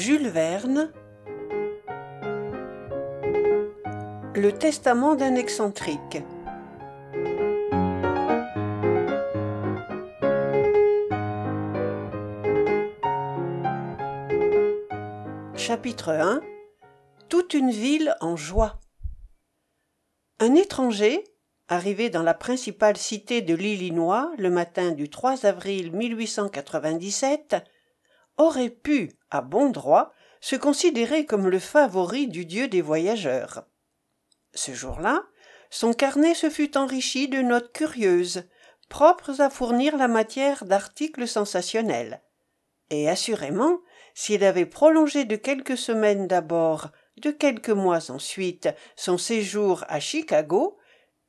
Jules Verne Le testament d'un excentrique. Chapitre 1 Toute une ville en joie. Un étranger, arrivé dans la principale cité de l'Illinois le matin du 3 avril 1897, aurait pu, à bon droit, se considérer comme le favori du dieu des voyageurs. Ce jour-là, son carnet se fut enrichi de notes curieuses, propres à fournir la matière d'articles sensationnels. Et assurément, s'il avait prolongé de quelques semaines d'abord, de quelques mois ensuite, son séjour à Chicago,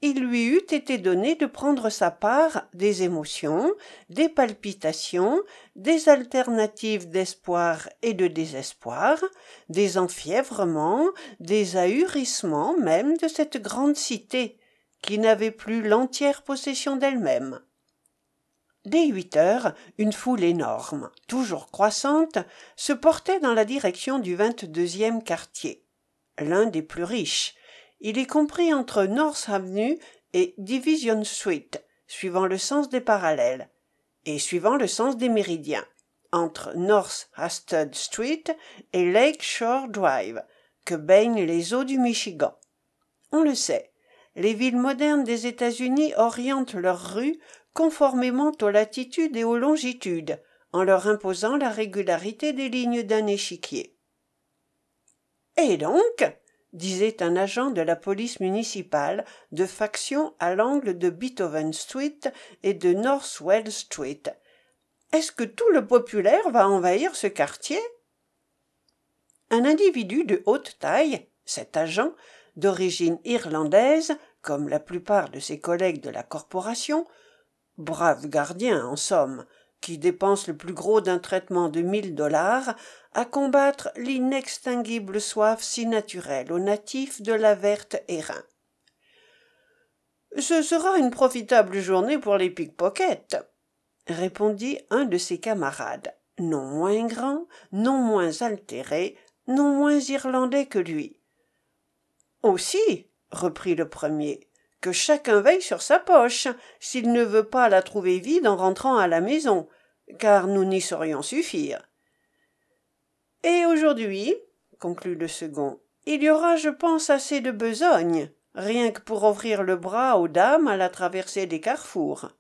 il lui eût été donné de prendre sa part des émotions, des palpitations, des alternatives d'espoir et de désespoir, des enfièvrements, des ahurissements même de cette grande cité, qui n'avait plus l'entière possession d'elle-même. Dès huit heures, une foule énorme, toujours croissante, se portait dans la direction du vingt-deuxième quartier, l'un des plus riches, il est compris entre North Avenue et Division Street, suivant le sens des parallèles, et suivant le sens des méridiens, entre North Hasted Street et Lake Shore Drive, que baignent les eaux du Michigan. On le sait, les villes modernes des États-Unis orientent leurs rues conformément aux latitudes et aux longitudes, en leur imposant la régularité des lignes d'un échiquier. Et donc, disait un agent de la police municipale de faction à l'angle de Beethoven Street et de Northwell Street. Est-ce que tout le populaire va envahir ce quartier? Un individu de haute taille, cet agent, d'origine irlandaise, comme la plupart de ses collègues de la corporation, brave gardien en somme, qui dépense le plus gros d'un traitement de mille dollars à combattre l'inextinguible soif si naturelle aux natifs de la verte Airain. Ce sera une profitable journée pour les pickpockets, répondit un de ses camarades, non moins grand, non moins altéré, non moins irlandais que lui. Aussi, reprit le premier, que chacun veille sur sa poche, s'il ne veut pas la trouver vide en rentrant à la maison, car nous n'y saurions suffire. Et aujourd'hui, conclut le second, il y aura, je pense, assez de besogne, rien que pour offrir le bras aux dames à la traversée des carrefours.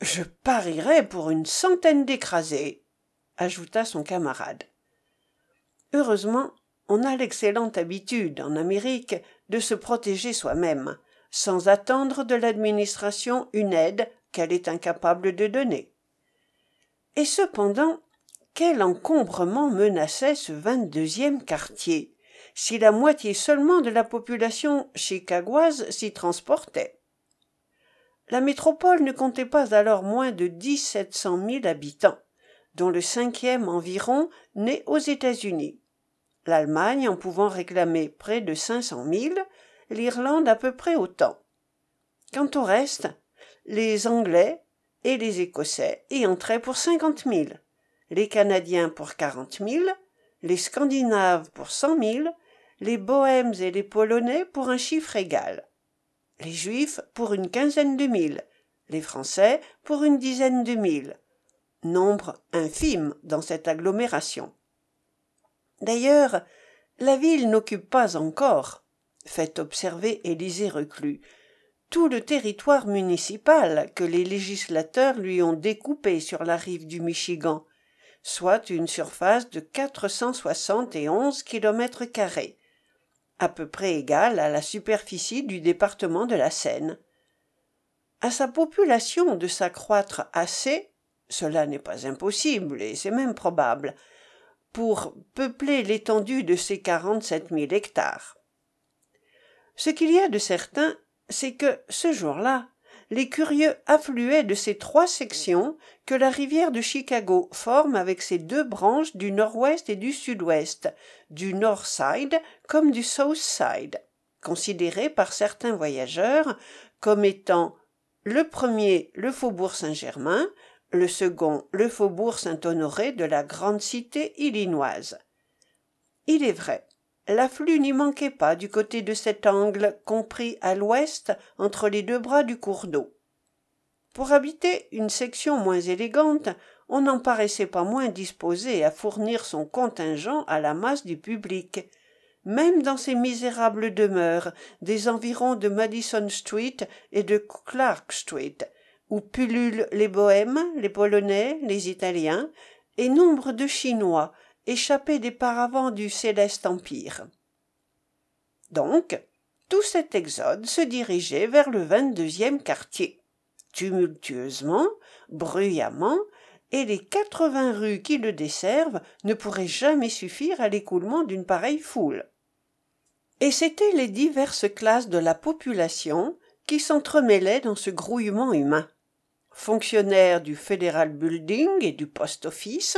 Je parierais pour une centaine d'écrasés, ajouta son camarade. Heureusement, on a l'excellente habitude, en Amérique, de se protéger soi-même, sans attendre de l'administration une aide qu'elle est incapable de donner. Et cependant, quel encombrement menaçait ce vingt-deuxième quartier, si la moitié seulement de la population chicagoise s'y transportait? La métropole ne comptait pas alors moins de dix-sept cent mille habitants, dont le cinquième environ né aux États-Unis l'Allemagne en pouvant réclamer près de cinq cent mille, l'Irlande à peu près autant. Quant au reste, les Anglais et les Écossais y entraient pour cinquante mille, les Canadiens pour quarante mille, les Scandinaves pour cent mille, les Bohèmes et les Polonais pour un chiffre égal, les Juifs pour une quinzaine de mille, les Français pour une dizaine de mille, nombre infime dans cette agglomération. D'ailleurs, la ville n'occupe pas encore, fait observer Élisée Reclus, tout le territoire municipal que les législateurs lui ont découpé sur la rive du Michigan, soit une surface de quatre cent soixante et onze kilomètres carrés, à peu près égale à la superficie du département de la Seine. À sa population de s'accroître assez, cela n'est pas impossible et c'est même probable, pour peupler l'étendue de ces quarante-sept mille hectares. Ce qu'il y a de certain, c'est que, ce jour-là, les curieux affluaient de ces trois sections que la rivière de Chicago forme avec ses deux branches du nord-ouest et du sud-ouest, du North Side comme du South Side, considérés par certains voyageurs comme étant le premier le faubourg Saint-Germain, le second le faubourg Saint-Honoré de la grande cité illinoise. Il est vrai, l'afflux n'y manquait pas du côté de cet angle compris à l'ouest entre les deux bras du cours d'eau. Pour habiter une section moins élégante, on n'en paraissait pas moins disposé à fournir son contingent à la masse du public, même dans ces misérables demeures des environs de Madison Street et de Clark Street, où pullulent les bohèmes, les polonais, les italiens, et nombre de chinois échappés des paravents du céleste empire. Donc, tout cet exode se dirigeait vers le vingt-deuxième quartier. Tumultueusement, bruyamment, et les quatre-vingts rues qui le desservent ne pourraient jamais suffire à l'écoulement d'une pareille foule. Et c'étaient les diverses classes de la population qui s'entremêlaient dans ce grouillement humain. Fonctionnaires du Federal Building et du Post Office,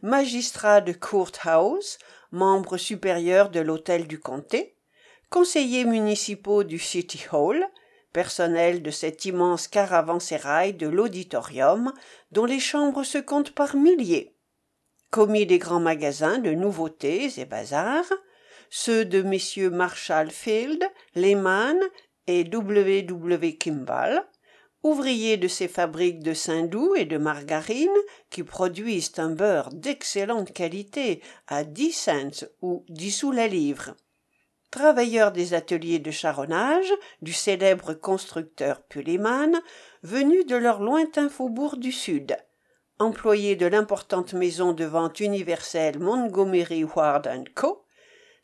magistrats de Court House, membres supérieurs de l'hôtel du comté, conseillers municipaux du City Hall, personnel de cet immense caravansérail de l'auditorium dont les chambres se comptent par milliers. Commis des grands magasins de nouveautés et bazars ceux de messieurs marshall field lehman et w w kimball ouvriers de ces fabriques de saindoux et de margarine qui produisent un beurre d'excellente qualité à dix cents ou dix sous la livre travailleurs des ateliers de charronnage du célèbre constructeur Pullman, venus de leur lointain faubourg du Sud, employés de l'importante maison de vente universelle Montgomery Ward Co.,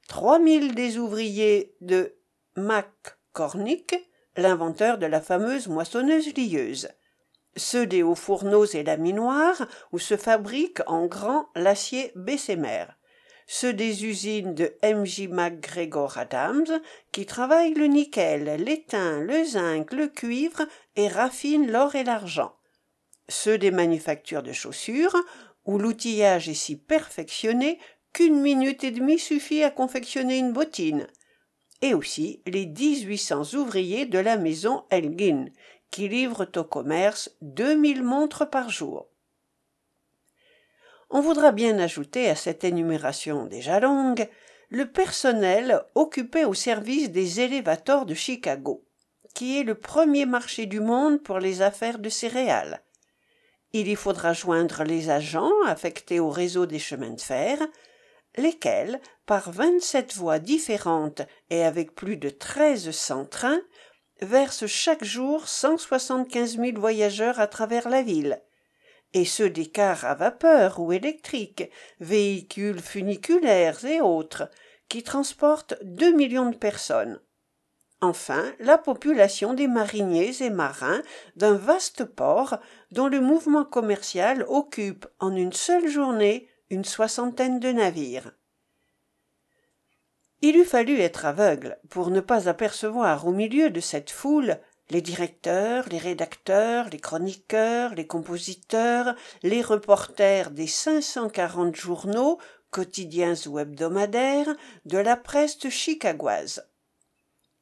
trois mille des ouvriers de Mac Cornick, l'inventeur de la fameuse moissonneuse lieuse, ceux des hauts fourneaux et laminoirs où se fabrique en grand l'acier Bessemer, ceux des usines de M.J. MacGregor Adams, qui travaillent le nickel, l'étain, le zinc, le cuivre et raffinent l'or et l'argent, ceux des manufactures de chaussures, où l'outillage est si perfectionné qu'une minute et demie suffit à confectionner une bottine, et aussi les dix-huit cents ouvriers de la maison Elgin, qui livrent au commerce deux mille montres par jour. On voudra bien ajouter à cette énumération déjà longue le personnel occupé au service des élévateurs de Chicago, qui est le premier marché du monde pour les affaires de céréales. Il y faudra joindre les agents affectés au réseau des chemins de fer, lesquels, par vingt-sept voies différentes et avec plus de treize cents trains, versent chaque jour cent soixante-quinze mille voyageurs à travers la ville, et ceux des cars à vapeur ou électriques, véhicules funiculaires et autres, qui transportent deux millions de personnes. Enfin, la population des mariniers et marins d'un vaste port dont le mouvement commercial occupe en une seule journée une soixantaine de navires. Il eût fallu être aveugle pour ne pas apercevoir au milieu de cette foule les directeurs, les rédacteurs, les chroniqueurs, les compositeurs, les reporters des cinq cent quarante journaux, quotidiens ou hebdomadaires, de la presse chicagoise.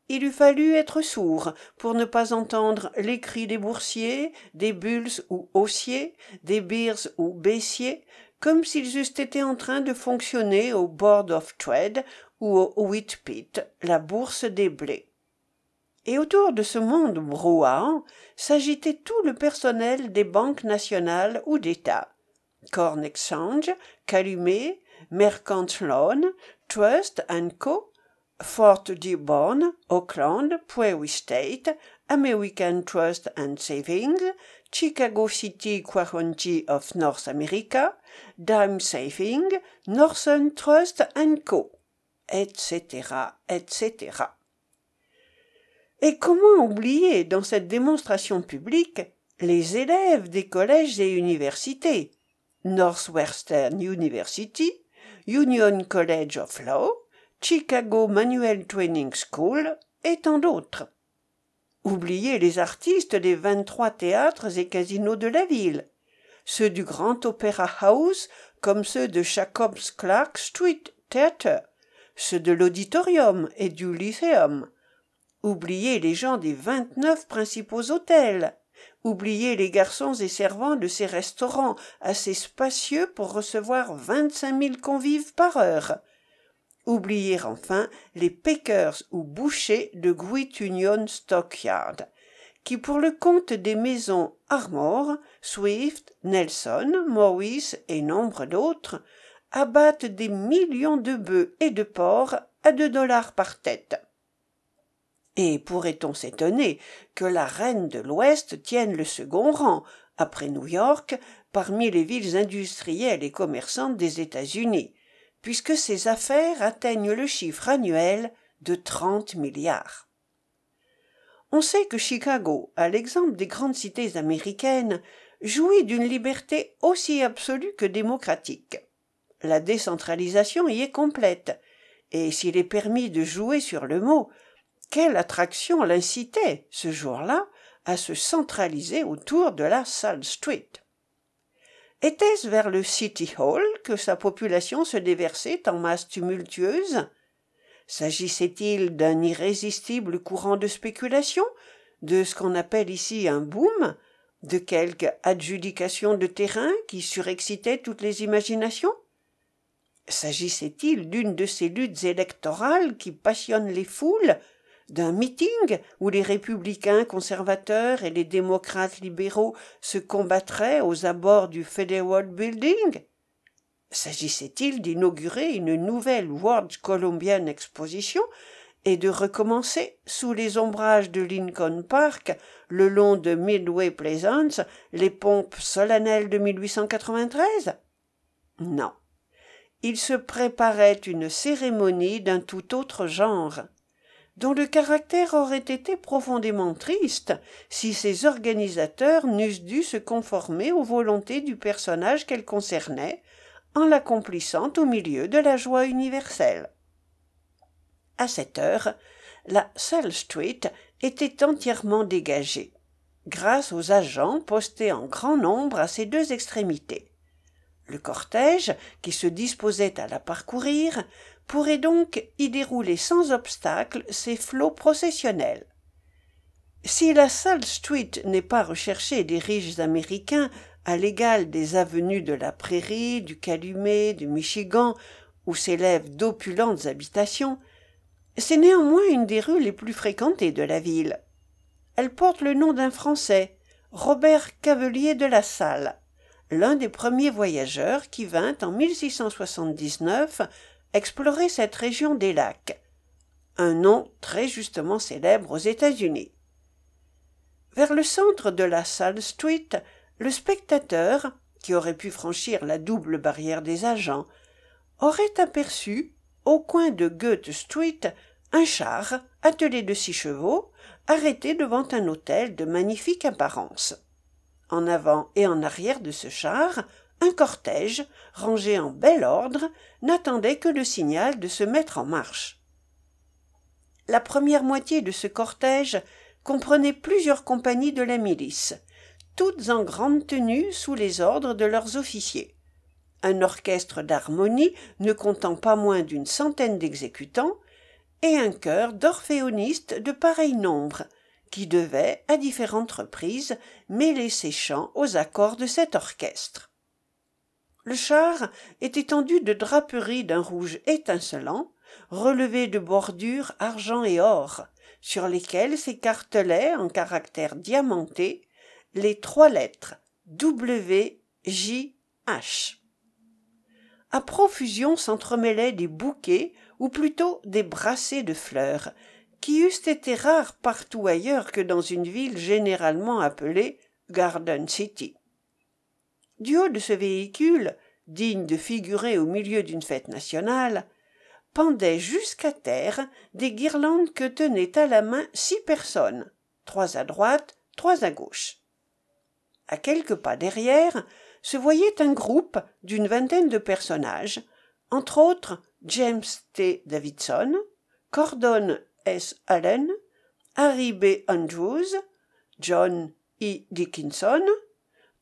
Il eût fallu être sourd pour ne pas entendre les cris des boursiers, des bulls ou haussiers, des bears ou baissiers, comme s'ils eussent été en train de fonctionner au Board of Trade ou au Whitpit, la bourse des blés. Et autour de ce monde brouhaha s'agitait tout le personnel des banques nationales ou d'état. Corn exchange calumet mercant loan trust co fort dearborn auckland prairie state american trust and savings chicago city quaranty of north america dime saving northern trust co etc etc et comment oublier dans cette démonstration publique les élèves des collèges et universités? Northwestern University, Union College of Law, Chicago Manual Training School et tant d'autres. Oublier les artistes des vingt-trois théâtres et casinos de la ville, ceux du Grand Opera House comme ceux de Jacobs Clark Street Theatre, ceux de l'Auditorium et du Lyceum, oublier les gens des vingt-neuf principaux hôtels, oublier les garçons et servants de ces restaurants assez spacieux pour recevoir vingt-cinq mille convives par heure oublier enfin les pickers ou bouchers de Great Union Stockyard qui pour le compte des maisons Armour, Swift, Nelson, Morris et nombre d'autres abattent des millions de bœufs et de porcs à deux dollars par tête. Et pourrait-on s'étonner que la reine de l'ouest tienne le second rang après new-york parmi les villes industrielles et commerçantes des états-unis? Puisque ses affaires atteignent le chiffre annuel de trente milliards. On sait que chicago à l'exemple des grandes cités américaines jouit d'une liberté aussi absolue que démocratique. La décentralisation y est complète et s'il est permis de jouer sur le mot quelle attraction l'incitait ce jour-là à se centraliser autour de la Sall Street était-ce vers le City Hall que sa population se déversait en masses tumultueuses s'agissait-il d'un irrésistible courant de spéculation de ce qu'on appelle ici un boom de quelque adjudication de terrain qui surexcitait toutes les imaginations? S'agissait-il d'une de ces luttes électorales qui passionnent les foules d'un meeting où les républicains conservateurs et les démocrates libéraux se combattraient aux abords du Federal Building? S'agissait-il d'inaugurer une nouvelle World Columbian Exposition et de recommencer, sous les ombrages de Lincoln Park, le long de Midway Plaisance, les pompes solennelles de 1893 Non. Il se préparait une cérémonie d'un tout autre genre dont le caractère aurait été profondément triste si ses organisateurs n'eussent dû se conformer aux volontés du personnage qu'elle concernait en l'accomplissant au milieu de la joie universelle. À cette heure la Sell Street était entièrement dégagée grâce aux agents postés en grand nombre à ses deux extrémités. Le cortège qui se disposait à la parcourir pourrait donc y dérouler sans obstacle ses flots processionnels. Si la Sall Street n'est pas recherchée des riches américains à l'égal des avenues de la prairie du calumet du michigan où s'élèvent d'opulentes habitations c'est néanmoins une des rues les plus fréquentées de la ville. Elle porte le nom d'un français robert cavelier de la salle l'un des premiers voyageurs qui vint en explorer cette région des lacs. Un nom très justement célèbre aux états-unis. Vers le centre de la Sall Street le spectateur qui aurait pu franchir la double barrière des agents aurait aperçu au coin de Goethe Street un char attelé de six chevaux arrêté devant un hôtel de magnifique apparence. En avant et en arrière de ce char un cortège rangé en bel ordre n'attendait que le signal de se mettre en marche. La première moitié de ce cortège comprenait plusieurs compagnies de la milice toutes en grande tenue sous les ordres de leurs officiers. Un orchestre d'harmonie ne comptant pas moins d'une centaine d'exécutants et un chœur d'orphéonistes de pareil nombre qui devait à différentes reprises mêler ses chants aux accords de cet orchestre le char était tendu de draperies d'un rouge étincelant relevé de bordures argent et or sur lesquelles s'écartelaient en caractères diamantés les trois lettres w j h. À profusion s'entremêlaient des bouquets ou plutôt des brassées de fleurs qui eussent été rares partout ailleurs que dans une ville généralement appelée garden city du haut de ce véhicule digne de figurer au milieu d'une fête nationale pendaient jusqu'à terre des guirlandes que tenaient à la main six personnes trois à droite trois à gauche. À quelques pas derrière se voyait un groupe d'une vingtaine de personnages entre autres james t. Davidson cordon s. Allen harry b. Andrews john e. Dickinson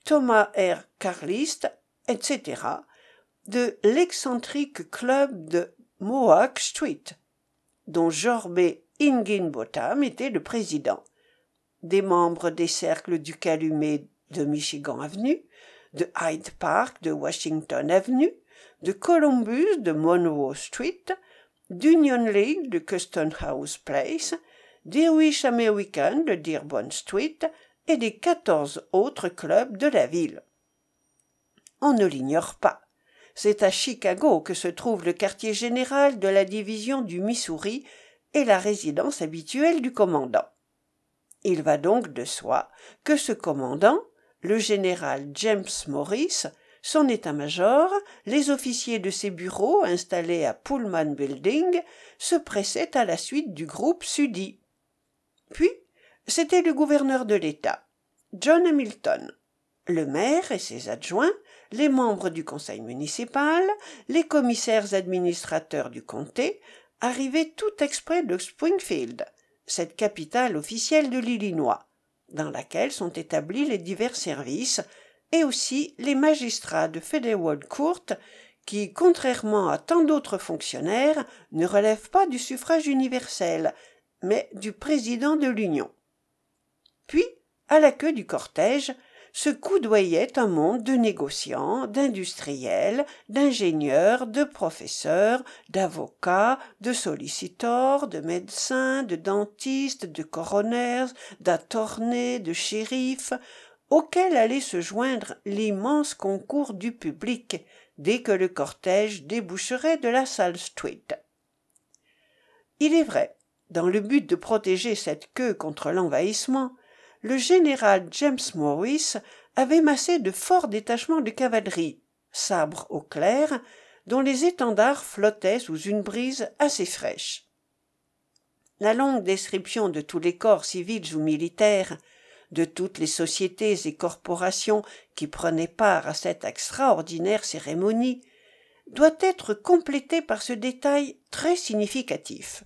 thomas r. Carlist etc de l'excentrique club de mohawk street dont jorbé higginbotham était le président. Des membres des cercles du calumet de Michigan Avenue, de Hyde Park de Washington Avenue, de Columbus de Monroe Street, d'Union League de Custom House Place, d'Irish American de Dearborn Street et des quatorze autres clubs de la ville. On ne l'ignore pas. C'est à Chicago que se trouve le quartier général de la division du Missouri et la résidence habituelle du commandant. Il va donc de soi que ce commandant, le général James Morris, son état-major, les officiers de ses bureaux installés à Pullman Building, se pressaient à la suite du groupe Sudi. Puis, c'était le gouverneur de l'État, John Hamilton, le maire et ses adjoints, les membres du conseil municipal, les commissaires administrateurs du comté, arrivaient tout exprès de Springfield, cette capitale officielle de l'Illinois, dans laquelle sont établis les divers services, et aussi les magistrats de Federal Court, qui, contrairement à tant d'autres fonctionnaires, ne relèvent pas du suffrage universel, mais du président de l'Union. Puis, à la queue du cortège, se coudoyait un monde de négociants, d'industriels, d'ingénieurs, de professeurs, d'avocats, de sollicitors, de médecins, de dentistes, de coroners, d'attornés, de shérifs, auquel allait se joindre l'immense concours du public dès que le cortège déboucherait de la salle Street. Il est vrai, dans le but de protéger cette queue contre l'envahissement, le général James Morris avait massé de forts détachements de cavalerie, sabres au clair, dont les étendards flottaient sous une brise assez fraîche. La longue description de tous les corps civils ou militaires, de toutes les sociétés et corporations qui prenaient part à cette extraordinaire cérémonie, doit être complétée par ce détail très significatif.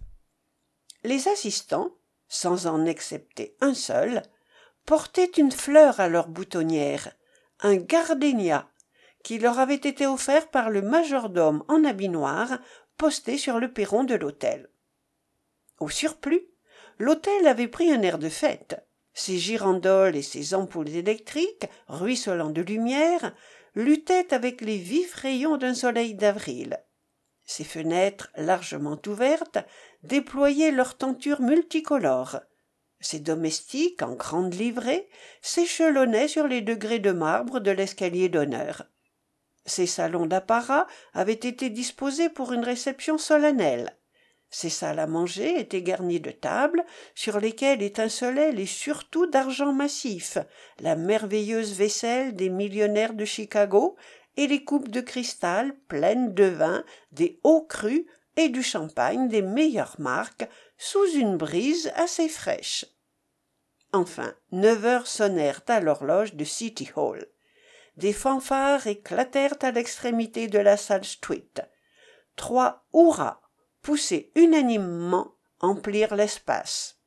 Les assistants, sans en excepter un seul, portaient une fleur à leur boutonnière, un gardénia, qui leur avait été offert par le majordome en habit noir posté sur le perron de l'hôtel. Au surplus, l'hôtel avait pris un air de fête. Ses girandoles et ses ampoules électriques, ruisselant de lumière, luttaient avec les vifs rayons d'un soleil d'avril. Ses fenêtres, largement ouvertes, déployaient leurs tentures multicolores. Ses domestiques, en grande livrée, s'échelonnaient sur les degrés de marbre de l'escalier d'honneur. Ses salons d'apparat avaient été disposés pour une réception solennelle. Ses salles à manger étaient garnies de tables sur lesquelles étincelaient les surtout d'argent massif, la merveilleuse vaisselle des millionnaires de Chicago et les coupes de cristal pleines de vin, des hauts crus et du champagne des meilleures marques sous une brise assez fraîche. Enfin, neuf heures sonnèrent à l'horloge de City Hall. Des fanfares éclatèrent à l'extrémité de la salle Street. Trois hurrahs, poussés unanimement, emplirent l'espace.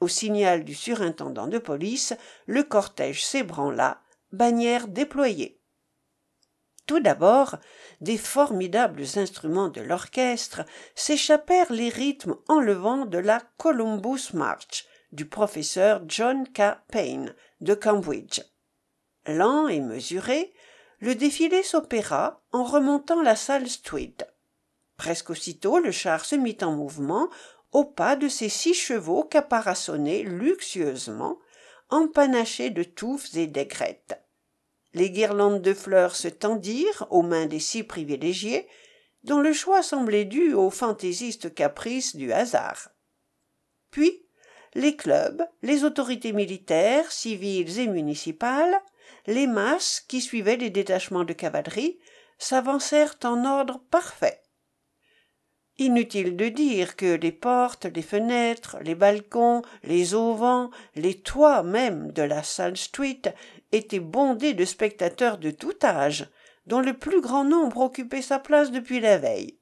Au signal du surintendant de police, le cortège s'ébranla, bannière déployée. Tout d'abord, des formidables instruments de l'orchestre s'échappèrent les rythmes enlevants de la Columbus March, du professeur John K. Payne de Cambridge. Lent et mesuré, le défilé s'opéra en remontant la salle Street. Presque aussitôt le char se mit en mouvement au pas de ses six chevaux caparaçonnés luxueusement, empanachés de touffes et d'aigrettes. Les guirlandes de fleurs se tendirent aux mains des six privilégiés, dont le choix semblait dû aux fantaisistes caprices du hasard. Puis les clubs, les autorités militaires, civiles et municipales, les masses qui suivaient les détachements de cavalerie, s'avancèrent en ordre parfait. Inutile de dire que les portes, les fenêtres, les balcons, les auvents, les toits même de la salle Street étaient bondés de spectateurs de tout âge, dont le plus grand nombre occupait sa place depuis la veille.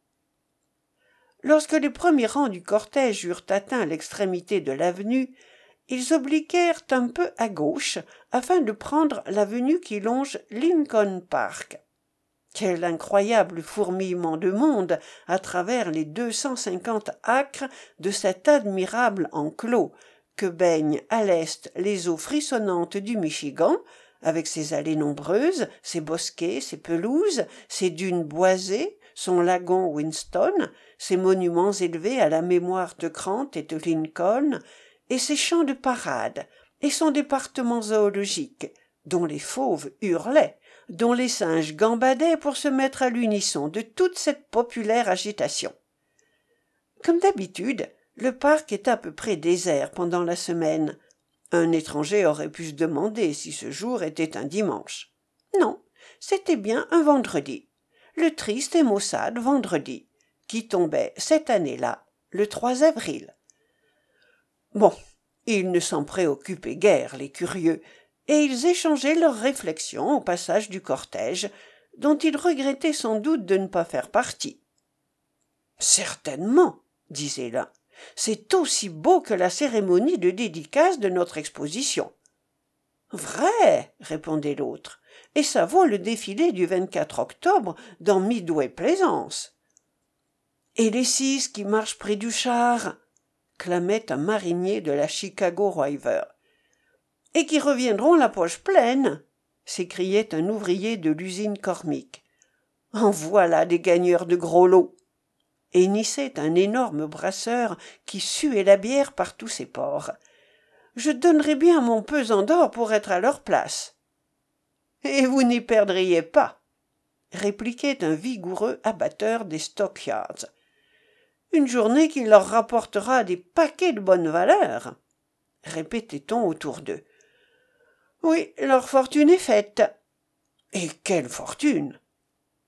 Lorsque les premiers rangs du cortège eurent atteint l'extrémité de l'avenue, ils obliquèrent un peu à gauche afin de prendre l'avenue qui longe Lincoln Park. Quel incroyable fourmillement de monde à travers les deux cent cinquante acres de cet admirable enclos que baignent à l'est les eaux frissonnantes du Michigan, avec ses allées nombreuses, ses bosquets, ses pelouses, ses dunes boisées, son lagon Winston, ses monuments élevés à la mémoire de Grant et de Lincoln, et ses champs de parade, et son département zoologique, dont les fauves hurlaient, dont les singes gambadaient pour se mettre à l'unisson de toute cette populaire agitation. Comme d'habitude, le parc est à peu près désert pendant la semaine. Un étranger aurait pu se demander si ce jour était un dimanche. Non, c'était bien un vendredi. Le triste et maussade vendredi, qui tombait cette année-là, le 3 avril. Bon, ils ne s'en préoccupaient guère, les curieux, et ils échangeaient leurs réflexions au passage du cortège, dont ils regrettaient sans doute de ne pas faire partie. Certainement, disait l'un, c'est aussi beau que la cérémonie de dédicace de notre exposition. Vrai, répondait l'autre, et ça vaut le défilé du 24 octobre dans Midway Plaisance. Et les six qui marchent près du char clamait un marinier de la Chicago River et qui reviendront la poche pleine s'écriait un ouvrier de l'usine Cormic. En voilà des gagneurs de gros lots hennissait un énorme brasseur qui suait la bière par tous ses pores. Je donnerais bien mon pesant d'or pour être à leur place. Et vous n'y perdriez pas, répliquait un vigoureux abatteur des stockyards. Une journée qui leur rapportera des paquets de bonne valeur, répétait-on autour d'eux. Oui, leur fortune est faite. Et quelle fortune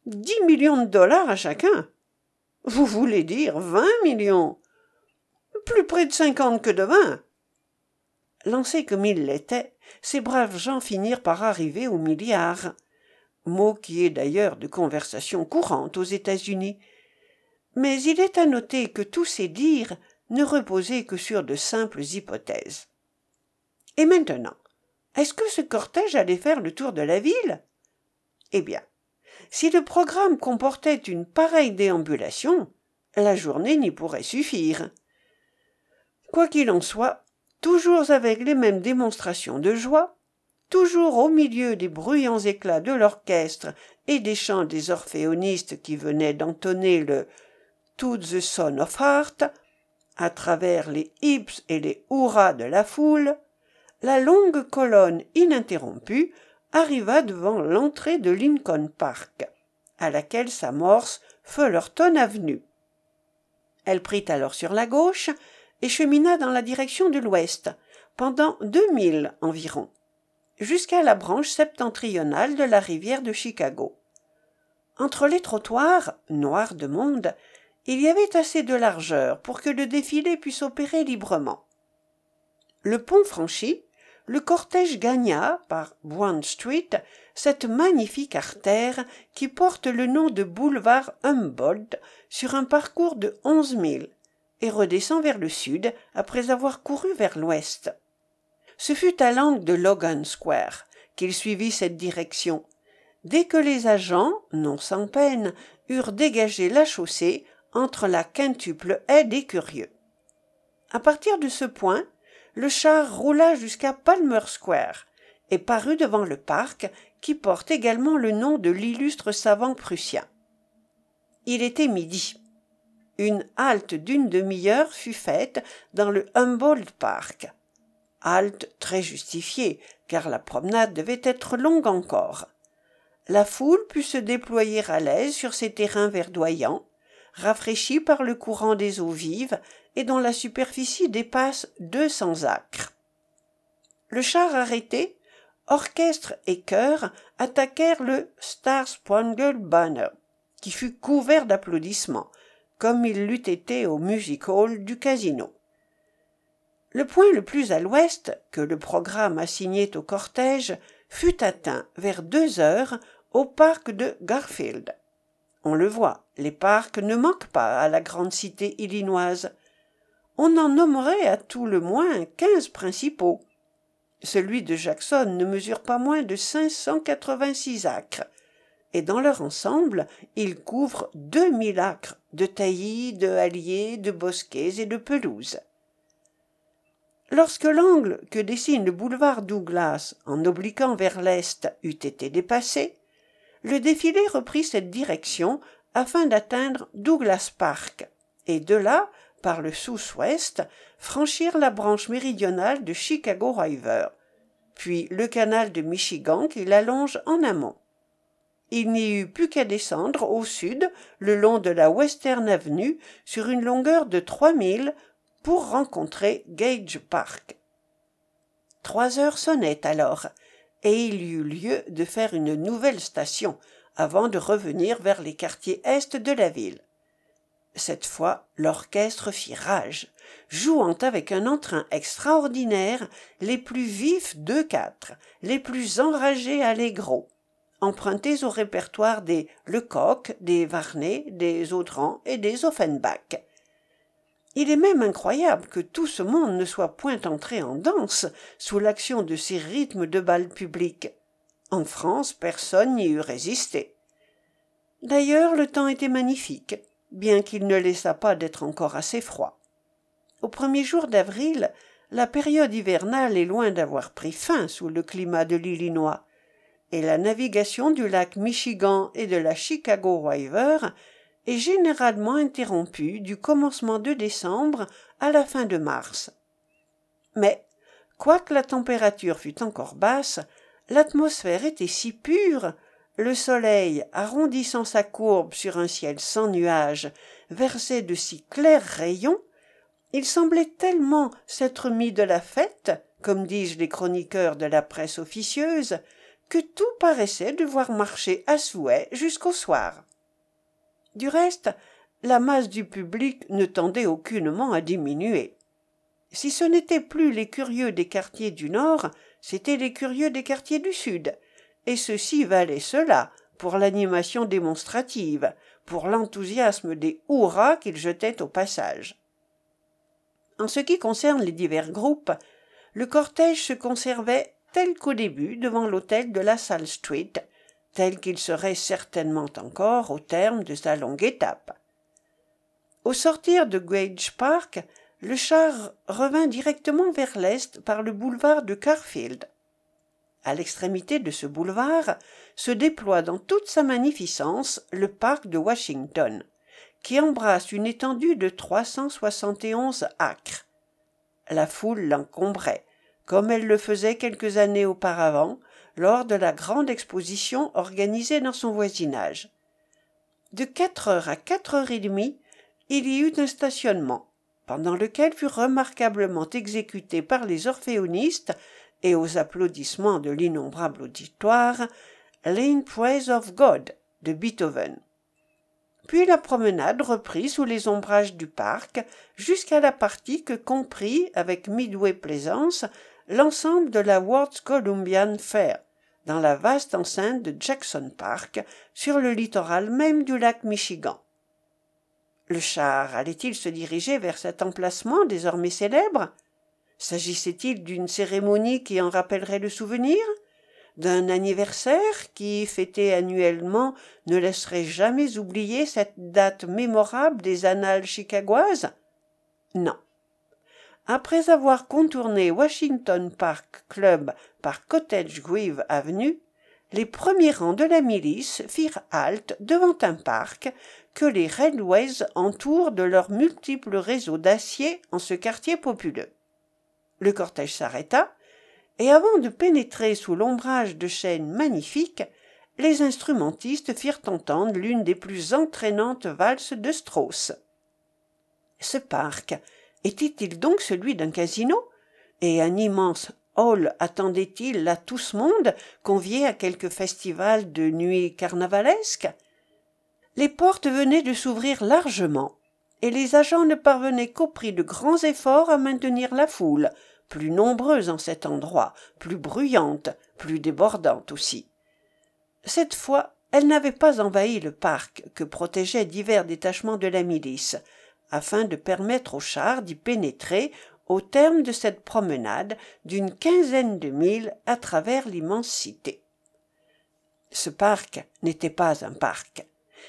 Dix millions de dollars à chacun. Vous voulez dire vingt millions Plus près de cinquante que de vingt. Lancés comme ils l'étaient, ces braves gens finirent par arriver au milliard, mot qui est d'ailleurs de conversation courante aux États-Unis. Mais il est à noter que tous ces dires ne reposaient que sur de simples hypothèses. Et maintenant, est-ce que ce cortège allait faire le tour de la ville? Eh bien, si le programme comportait une pareille déambulation, la journée n'y pourrait suffire. Quoi qu'il en soit, toujours avec les mêmes démonstrations de joie, toujours au milieu des bruyants éclats de l'orchestre et des chants des orphéonistes qui venaient d'entonner le To the Son of Heart, à travers les hips et les hurrahs de la foule, la longue colonne ininterrompue arriva devant l'entrée de Lincoln Park, à laquelle s'amorce Fullerton Avenue. Elle prit alors sur la gauche et chemina dans la direction de l'ouest, pendant deux milles environ, jusqu'à la branche septentrionale de la rivière de Chicago. Entre les trottoirs, noirs de monde, il y avait assez de largeur pour que le défilé puisse opérer librement. Le pont franchi, le cortège gagna, par Brown Street, cette magnifique artère qui porte le nom de boulevard Humboldt sur un parcours de onze milles, et redescend vers le sud après avoir couru vers l'ouest. Ce fut à l'angle de Logan Square qu'il suivit cette direction, dès que les agents, non sans peine, eurent dégagé la chaussée entre la quintuple haie des curieux. À partir de ce point, le char roula jusqu'à Palmer Square et parut devant le parc qui porte également le nom de l'illustre savant prussien. Il était midi. Une halte d'une demi-heure fut faite dans le Humboldt Park. Halte très justifiée, car la promenade devait être longue encore. La foule put se déployer à l'aise sur ces terrains verdoyants, rafraîchis par le courant des eaux vives et dont la superficie dépasse deux cents acres. Le char arrêté, orchestre et chœur attaquèrent le Star Spangled Banner, qui fut couvert d'applaudissements, comme il l'eût été au music hall du casino. Le point le plus à l'ouest que le programme assignait au cortège fut atteint vers deux heures au parc de Garfield. On le voit, les parcs ne manquent pas à la grande cité illinoise. On en nommerait à tout le moins quinze principaux. Celui de Jackson ne mesure pas moins de cinq cent quatre-vingt-six acres, et dans leur ensemble, il couvre deux mille acres de taillis, de halliers, de bosquets et de pelouses. Lorsque l'angle que dessine le boulevard Douglas en obliquant vers l'est eut été dépassé, le défilé reprit cette direction afin d'atteindre Douglas Park et de là, par le sous-ouest, franchir la branche méridionale de Chicago River, puis le canal de Michigan qui l'allonge en amont. Il n'y eut plus qu'à descendre au sud le long de la Western Avenue sur une longueur de trois milles pour rencontrer Gage Park. Trois heures sonnaient alors, et il y eut lieu de faire une nouvelle station avant de revenir vers les quartiers est de la ville. Cette fois, l'orchestre fit rage, jouant avec un entrain extraordinaire les plus vifs deux quatre, les plus enragés allegro, empruntés au répertoire des Lecoq, des Varney, des Audran et des Offenbach. Il est même incroyable que tout ce monde ne soit point entré en danse sous l'action de ces rythmes de bal public. En France, personne n'y eût résisté. D'ailleurs, le temps était magnifique, bien qu'il ne laissât pas d'être encore assez froid. Au premier jour d'avril, la période hivernale est loin d'avoir pris fin sous le climat de l'Illinois, et la navigation du lac Michigan et de la Chicago River est généralement interrompue du commencement de décembre à la fin de mars. Mais, quoique la température fût encore basse, l'atmosphère était si pure, le soleil, arrondissant sa courbe sur un ciel sans nuages, versait de si clairs rayons, il semblait tellement s'être mis de la fête, comme disent les chroniqueurs de la presse officieuse, que tout paraissait devoir marcher à souhait jusqu'au soir. Du reste, la masse du public ne tendait aucunement à diminuer. Si ce n'étaient plus les curieux des quartiers du Nord, c'étaient les curieux des quartiers du Sud, et ceux-ci valaient cela pour l'animation démonstrative, pour l'enthousiasme des hurrahs qu'ils jetaient au passage. En ce qui concerne les divers groupes, le cortège se conservait tel qu'au début devant l'hôtel de la Salle Street, tel qu'il serait certainement encore au terme de sa longue étape. Au sortir de Gage Park, le char revint directement vers l'est par le boulevard de Carfield. À l'extrémité de ce boulevard se déploie dans toute sa magnificence le parc de Washington, qui embrasse une étendue de 371 acres. La foule l'encombrait, comme elle le faisait quelques années auparavant, lors de la grande exposition organisée dans son voisinage. De quatre heures à quatre heures et demie, il y eut un stationnement, pendant lequel fut remarquablement exécuté par les orphéonistes et aux applaudissements de l'innombrable auditoire l'In Praise of God de Beethoven. Puis la promenade reprit sous les ombrages du parc jusqu'à la partie que comprit avec Midway Plaisance l'ensemble de la World's Columbian Fair, dans la vaste enceinte de Jackson Park, sur le littoral même du lac Michigan. Le char allait-il se diriger vers cet emplacement désormais célèbre? S'agissait-il d'une cérémonie qui en rappellerait le souvenir? D'un anniversaire qui, fêté annuellement, ne laisserait jamais oublier cette date mémorable des annales chicagoises? Non. Après avoir contourné Washington Park Club par Cottage Grove Avenue, les premiers rangs de la milice firent halte devant un parc que les railways entourent de leurs multiples réseaux d'acier en ce quartier populeux. Le cortège s'arrêta, et avant de pénétrer sous l'ombrage de chênes magnifiques, les instrumentistes firent entendre l'une des plus entraînantes valses de Strauss. Ce parc était-il donc celui d'un casino? Et un immense hall attendait-il là tout ce monde convié à quelque festival de nuit carnavalesque les portes venaient de s'ouvrir largement et les agents ne parvenaient qu'au prix de grands efforts à maintenir la foule plus nombreuse en cet endroit plus bruyante plus débordante aussi. Cette fois elle n'avait pas envahi le parc que protégeaient divers détachements de la milice afin de permettre aux chars d'y pénétrer au terme de cette promenade d'une quinzaine de milles à travers l'immense cité. Ce parc n'était pas un parc,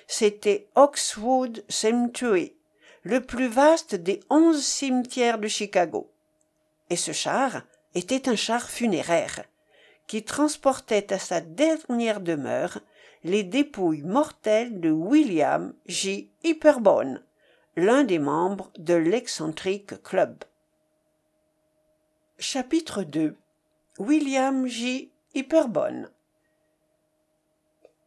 c'était Oxwood Cemetery, le plus vaste des onze cimetières de Chicago. et ce char était un char funéraire qui transportait à sa dernière demeure les dépouilles mortelles de william j hyperbone l'un des membres de l'excentrique club. Chapitre ii william j. Hyperbone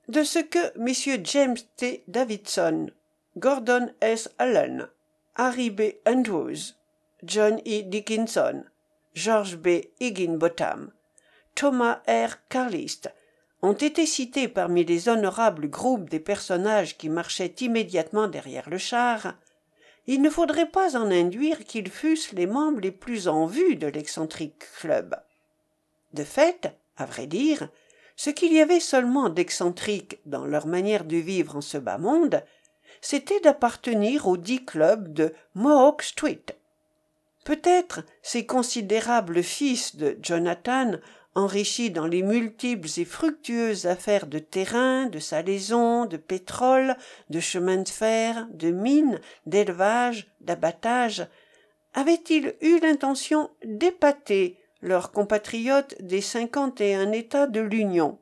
de ce que mm james t. Davidson gordon s. Allen harry b. Andrews john e. Dickinson george b. Higginbotham thomas r. Carlist ont été cités parmi les honorables groupes des personnages qui marchaient immédiatement derrière le char il ne faudrait pas en induire qu'ils fussent les membres les plus en vue de l'excentrique club. De fait à vrai dire ce qu'il y avait seulement d'excentrique dans leur manière de vivre en ce bas monde c'était d'appartenir au dit club de mohawk street. Peut-être ces considérables fils de jonathan enrichis dans les multiples et fructueuses affaires de terrain de salaison de pétrole de chemins de fer de mines d'élevage d'abattage. Avaient-ils eu l'intention d'épater leurs compatriotes des cinquante et un états de l'union?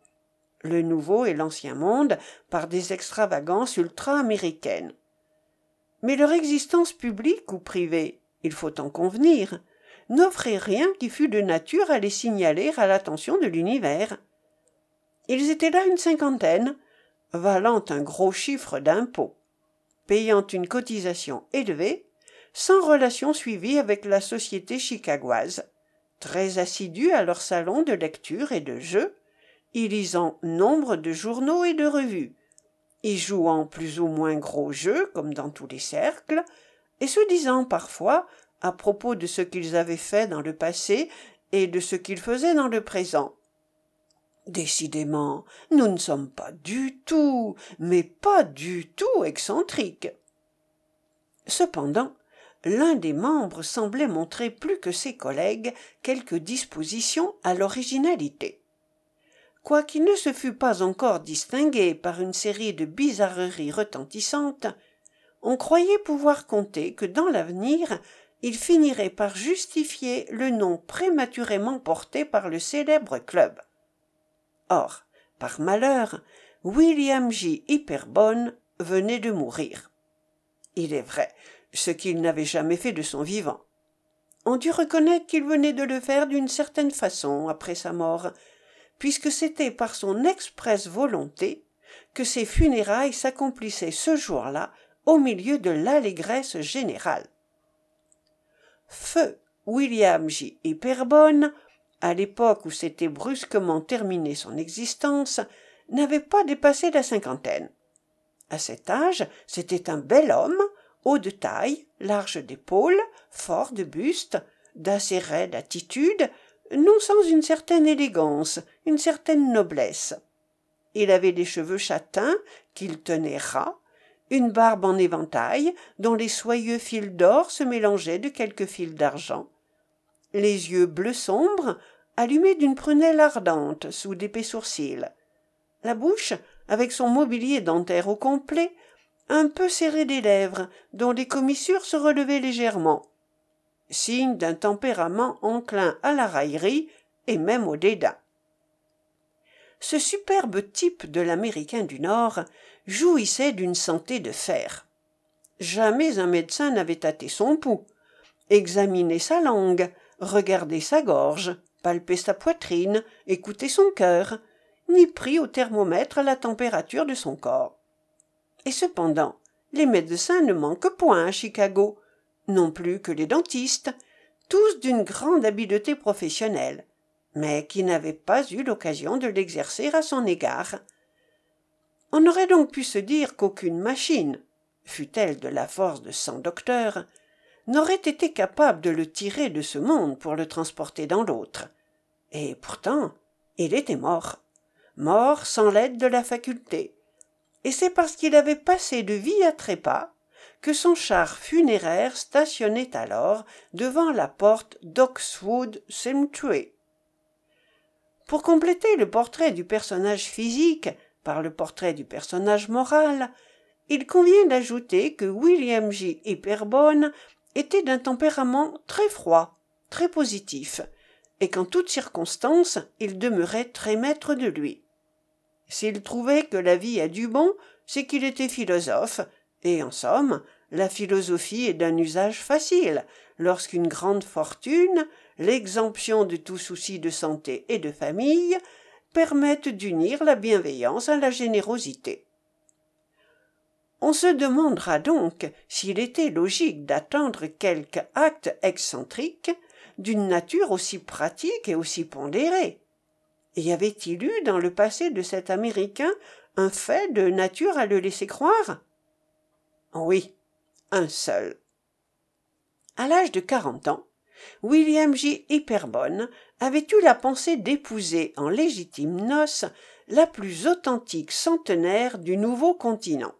Le nouveau et l'ancien monde par des extravagances ultra américaines mais leur existence publique ou privée il faut en convenir n'offrait rien qui fût de nature à les signaler à l'attention de l'univers. Ils étaient là une cinquantaine valant un gros chiffre d'impôts payant une cotisation élevée sans relation suivie avec la société chicagoise. Très assidus à leur salon de lecture et de jeu y lisant nombre de journaux et de revues y jouant plus ou moins gros jeux comme dans tous les cercles et se disant parfois à propos de ce qu'ils avaient fait dans le passé et de ce qu'ils faisaient dans le présent. Décidément nous ne sommes pas du tout mais pas du tout excentriques. Cependant l'un des membres semblait montrer plus que ses collègues quelque disposition à l'originalité. Quoiqu'il ne se fût pas encore distingué par une série de bizarreries retentissantes on croyait pouvoir compter que dans l'avenir il finirait par justifier le nom prématurément porté par le célèbre club. Or par malheur william j. Hyperbone venait de mourir. Il est vrai ce qu'il n'avait jamais fait de son vivant. On dut reconnaître qu'il venait de le faire d'une certaine façon après sa mort puisque c'était par son expresse volonté que ses funérailles s'accomplissaient ce jour-là au milieu de l'allégresse générale feu william j. Hyperbone à l'époque où s'était brusquement terminée son existence n'avait pas dépassé la cinquantaine. À cet âge c'était un bel homme haut de taille large d'épaules fort de buste d'assez raide attitude non sans une certaine élégance une certaine noblesse. Il avait des cheveux châtains qu'il tenait ras une barbe en éventail dont les soyeux fils d'or se mélangeaient de quelques fils d'argent. Les yeux bleu sombre allumés d'une prunelle ardente sous d'épais sourcils. La bouche avec son mobilier dentaire au complet un peu serrée des lèvres dont les commissures se relevaient légèrement. Signe d'un tempérament enclin à la raillerie et même au dédain. Ce superbe type de l'américain du nord jouissait d'une santé de fer. Jamais un médecin n'avait tâté son pouls. Examiné sa langue regardé sa gorge palpé sa poitrine écouté son cœur ni pris au thermomètre la température de son corps. Et cependant les médecins ne manquent point à chicago non plus que les dentistes tous d'une grande habileté professionnelle mais qui n'avaient pas eu l'occasion de l'exercer à son égard on aurait donc pu se dire qu'aucune machine fût-elle de la force de cent docteurs n'aurait été capable de le tirer de ce monde pour le transporter dans l'autre. Et pourtant il était mort. Mort sans l'aide de la faculté. Et c'est parce qu'il avait passé de vie à trépas que son char funéraire stationnait alors devant la porte d'oxwood cemetery. Pour compléter le portrait du personnage physique le portrait du personnage moral il convient d'ajouter que william j hyperbone était d'un tempérament très froid très positif, et qu'en toutes circonstances il demeurait très maître de lui. S'il trouvait que la vie a du bon, c'est qu'il était philosophe, et en somme, la philosophie est d'un usage facile, lorsqu'une grande fortune, l'exemption de tout souci de santé et de famille, permettent d'unir la bienveillance à la générosité. On se demandera donc s'il était logique d'attendre quelque acte excentrique d'une nature aussi pratique et aussi pondérée. Y avait-il eu dans le passé de cet Américain un fait de nature à le laisser croire? Oui, un seul. À l'âge de quarante ans, William J. Hyperbone avait eu la pensée d'épouser en légitime noces la plus authentique centenaire du nouveau continent,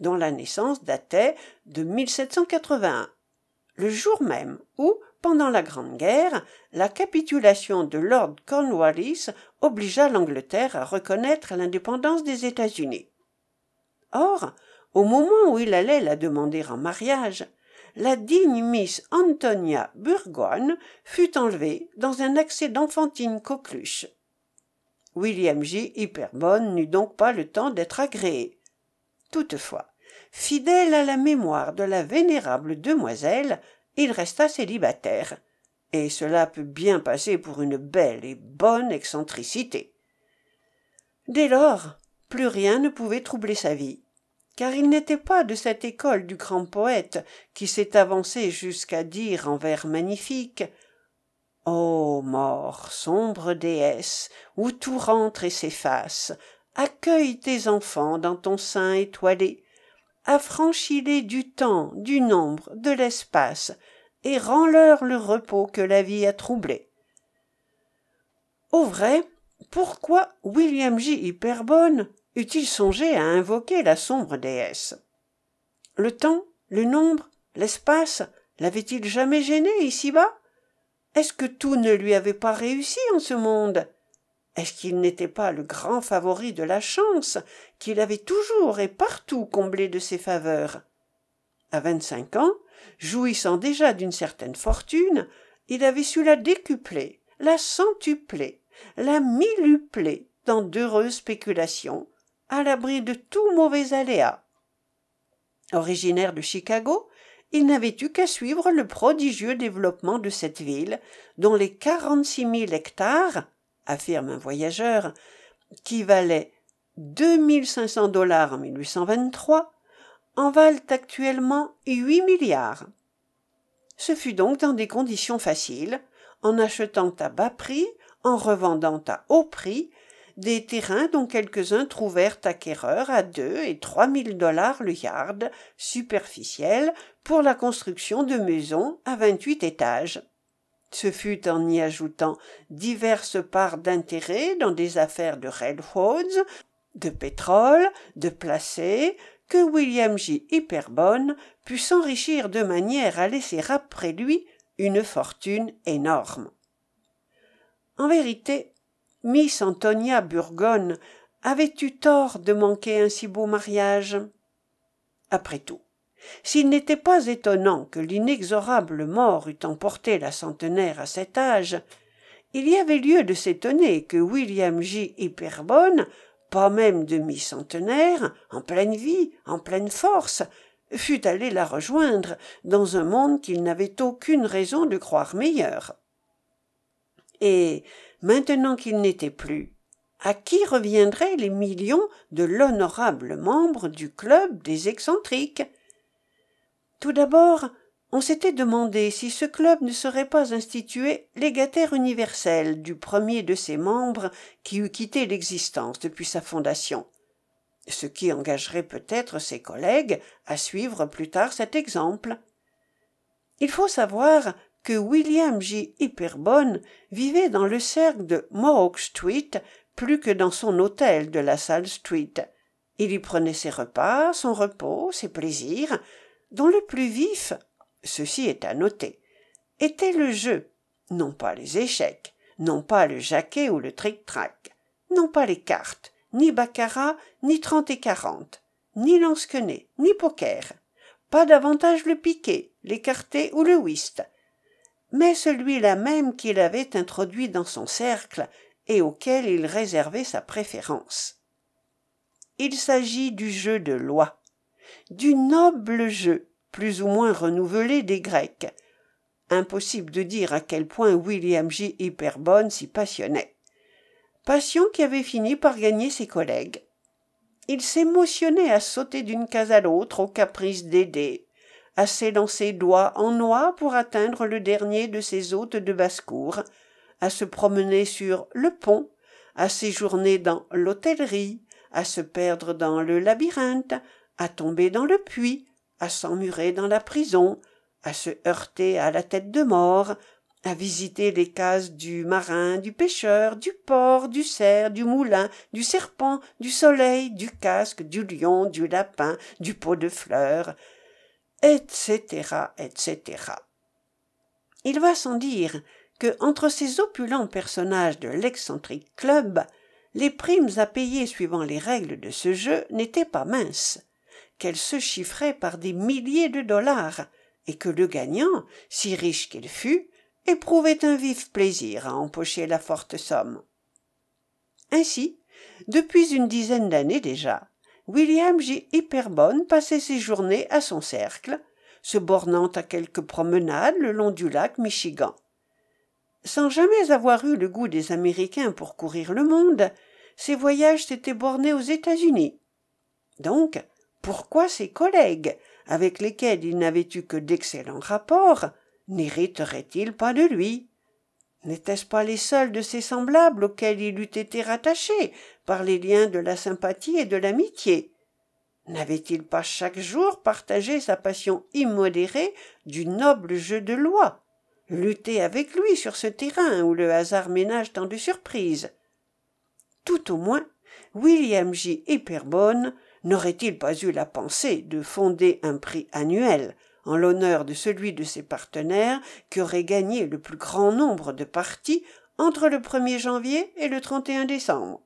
dont la naissance datait de 1781, le jour même où, pendant la Grande Guerre, la capitulation de Lord Cornwallis obligea l'Angleterre à reconnaître l'indépendance des États-Unis. Or, au moment où il allait la demander en mariage, la digne Miss Antonia Burgoyne fut enlevée dans un accès d'enfantine coqueluche. William J. Hyperbone n'eut donc pas le temps d'être agréé. Toutefois, fidèle à la mémoire de la vénérable demoiselle, il resta célibataire, et cela peut bien passer pour une belle et bonne excentricité. Dès lors, plus rien ne pouvait troubler sa vie car il n'était pas de cette école du grand poète qui s'est avancé jusqu'à dire en vers magnifiques ô mort sombre déesse où tout rentre et s'efface accueille tes enfants dans ton sein étoilé affranchis les du temps du nombre de l'espace et rends-leur le repos que la vie a troublé au vrai pourquoi william j eût-il songé à invoquer la sombre déesse? Le temps le nombre l'espace l'avait-il jamais gêné ici-bas? Est-ce que tout ne lui avait pas réussi en ce monde? Est-ce qu'il n'était pas le grand favori de la chance qu'il avait toujours et partout comblé de ses faveurs? À vingt-cinq ans jouissant déjà d'une certaine fortune il avait su la décupler la centupler la millupler dans d'heureuses spéculations à l'abri de tout mauvais aléa. Originaire de chicago il n'avait eu qu'à suivre le prodigieux développement de cette ville dont les quarante-six mille hectares affirme un voyageur qui valaient deux mille cinq cents dollars en en valent actuellement huit milliards. Ce fut donc dans des conditions faciles en achetant à bas prix en revendant à haut prix des terrains dont quelques-uns trouvèrent acquéreurs à deux et trois mille dollars le yard superficiel pour la construction de maisons à vingt-huit étages. Ce fut en y ajoutant diverses parts d'intérêt dans des affaires de railroads de pétrole de placés que william j. Hyperbone put s'enrichir de manière à laisser après lui une fortune énorme. En vérité miss antonia burgonne avait eu tort de manquer un si beau mariage? Après tout s'il n'était pas étonnant que l'inexorable mort eût emporté la centenaire à cet âge il y avait lieu de s'étonner que william j. Hyperbone pas même demi-centenaire en pleine vie en pleine force fût allé la rejoindre dans un monde qu'il n'avait aucune raison de croire meilleur. Et maintenant qu'il n'était plus à qui reviendraient les millions de l'honorable membre du club des excentriques? Tout d'abord on s'était demandé si ce club ne serait pas institué légataire universel du premier de ses membres qui eût quitté l'existence depuis sa fondation ce qui engagerait peut-être ses collègues à suivre plus tard cet exemple. Il faut savoir que william j hyperbone vivait dans le cercle de mohawk street plus que dans son hôtel de la salle street. Il y prenait ses repas son repos ses plaisirs dont le plus vif ceci est à noter était le jeu non pas les échecs non pas le jaquet ou le tric-trac non pas les cartes ni baccarat ni trente et quarante ni lansquenet ni poker pas davantage le piquet l'écarté ou le whist mais celui-là même qu'il avait introduit dans son cercle et auquel il réservait sa préférence. Il s'agit du jeu de loi, du noble jeu, plus ou moins renouvelé des Grecs. Impossible de dire à quel point William J. Hyperbone s'y passionnait. Passion qui avait fini par gagner ses collègues. Il s'émotionnait à sauter d'une case à l'autre au caprice des à s'élancer doigt en noix pour atteindre le dernier de ses hôtes de basse-cour, à se promener sur le pont, à séjourner dans l'hôtellerie, à se perdre dans le labyrinthe, à tomber dans le puits, à s'emmurer dans la prison, à se heurter à la tête de mort, à visiter les cases du marin, du pêcheur, du porc, du cerf, du moulin, du serpent, du soleil, du casque, du lion, du lapin, du pot de fleurs, etc., etc. Il va sans dire que, entre ces opulents personnages de l'excentrique club, les primes à payer suivant les règles de ce jeu n'étaient pas minces, qu'elles se chiffraient par des milliers de dollars, et que le gagnant, si riche qu'il fût, éprouvait un vif plaisir à empocher la forte somme. Ainsi, depuis une dizaine d'années déjà, William J. Hyperbone passait ses journées à son cercle, se bornant à quelques promenades le long du lac Michigan. Sans jamais avoir eu le goût des Américains pour courir le monde, ses voyages s'étaient bornés aux États-Unis. Donc, pourquoi ses collègues, avec lesquels il n'avait eu que d'excellents rapports, n'hériteraient-ils pas de lui? N'étaient-ce pas les seuls de ses semblables auxquels il eût été rattaché par les liens de la sympathie et de l'amitié? N'avait-il pas chaque jour partagé sa passion immodérée du noble jeu de loi? Lutter avec lui sur ce terrain où le hasard ménage tant de surprises? Tout au moins, William J. Hyperbone n'aurait-il pas eu la pensée de fonder un prix annuel en l'honneur de celui de ses partenaires qui aurait gagné le plus grand nombre de parties entre le 1er janvier et le 31 décembre.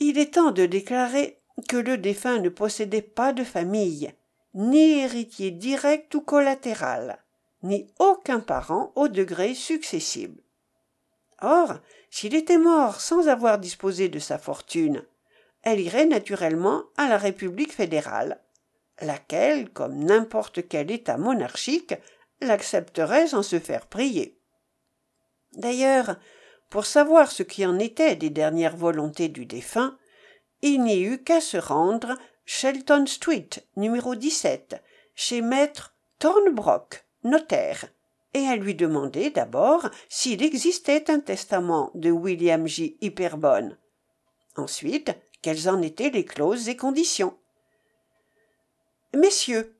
Il est temps de déclarer que le défunt ne possédait pas de famille, ni héritier direct ou collatéral, ni aucun parent au degré successible. Or, s'il était mort sans avoir disposé de sa fortune, elle irait naturellement à la République fédérale, laquelle, comme n'importe quel État monarchique, l'accepterait sans se faire prier. D'ailleurs, pour savoir ce qui en était des dernières volontés du défunt, il n'y eut qu'à se rendre Shelton Street, numéro 17, chez maître Thornbrock, notaire, et à lui demander d'abord s'il existait un testament de William J. Hyperbone. Ensuite, quelles en étaient les clauses et conditions. Messieurs,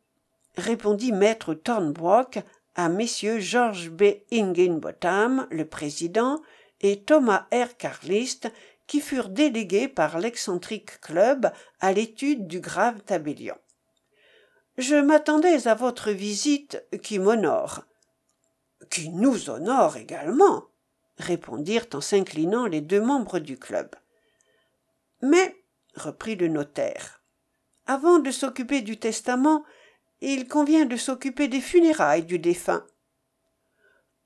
répondit maître Thornbrock à messieurs George B. Higginbotham, le président, et Thomas R. Carlist, qui furent délégués par l'excentrique club à l'étude du grave tabellion. Je m'attendais à votre visite qui m'honore. Qui nous honore également, répondirent en s'inclinant les deux membres du club. Mais, reprit le notaire, avant de s'occuper du testament, il convient de s'occuper des funérailles du défunt.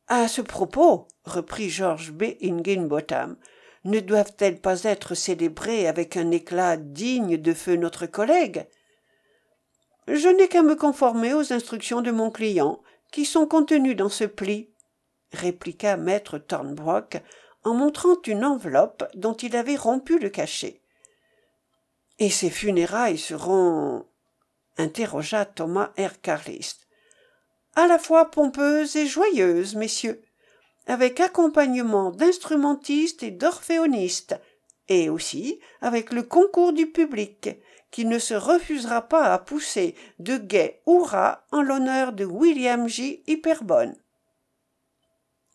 À ce propos, reprit George B. Higginbotham, ne doivent-elles pas être célébrées avec un éclat digne de feu notre collègue? Je n'ai qu'à me conformer aux instructions de mon client, qui sont contenues dans ce pli, répliqua maître Thornbrock en montrant une enveloppe dont il avait rompu le cachet. Et ces funérailles seront interrogea Thomas R. Carlist. À la fois pompeuses et joyeuses, messieurs, avec accompagnement d'instrumentistes et d'orphéonistes, et aussi avec le concours du public, qui ne se refusera pas à pousser de gais hurrahs en l'honneur de William J. Hyperbone.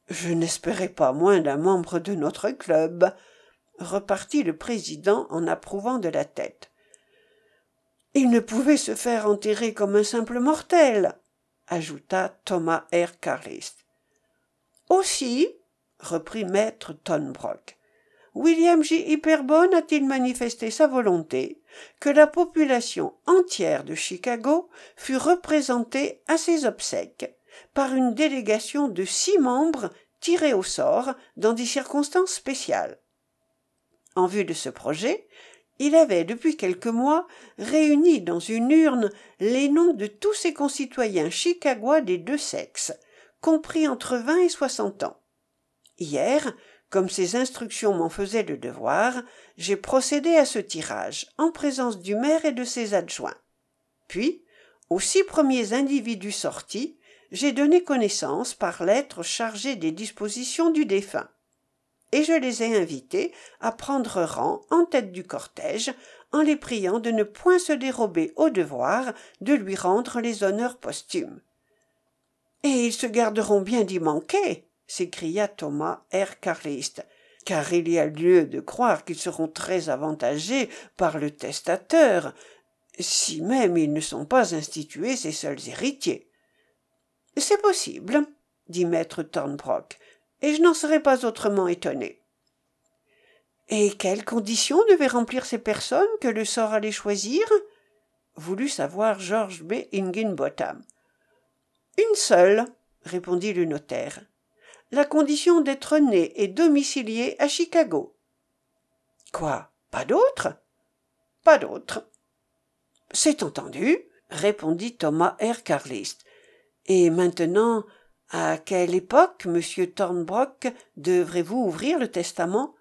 Je n'espérais pas moins d'un membre de notre club, repartit le président en approuvant de la tête. Il ne pouvait se faire enterrer comme un simple mortel, ajouta Thomas R. Carlist. Aussi, reprit maître Tonbrock, William J. Hyperbone a-t-il manifesté sa volonté que la population entière de Chicago fût représentée à ses obsèques, par une délégation de six membres tirés au sort dans des circonstances spéciales. En vue de ce projet, il avait depuis quelques mois réuni dans une urne les noms de tous ses concitoyens chicagois des deux sexes, compris entre vingt et soixante ans. Hier, comme ses instructions m'en faisaient le devoir, j'ai procédé à ce tirage, en présence du maire et de ses adjoints. Puis, aux six premiers individus sortis, j'ai donné connaissance par lettre chargée des dispositions du défunt et je les ai invités à prendre rang en tête du cortège en les priant de ne point se dérober au devoir de lui rendre les honneurs posthumes. Et ils se garderont bien d'y manquer, s'écria Thomas R. Carlist, car il y a lieu de croire qu'ils seront très avantagés par le testateur, si même ils ne sont pas institués ses seuls héritiers. C'est possible, dit maître Thornbrock, et je n'en serais pas autrement étonné. Et quelles conditions devaient remplir ces personnes que le sort allait choisir? Voulut savoir George B. Higginbotham. Une seule, répondit le notaire. La condition d'être né et domicilié à Chicago. Quoi Pas d'autre? Pas d'autre. C'est entendu, répondit Thomas R. Carlist. Et maintenant, à quelle époque, monsieur Thornbrock, devrez-vous ouvrir le testament?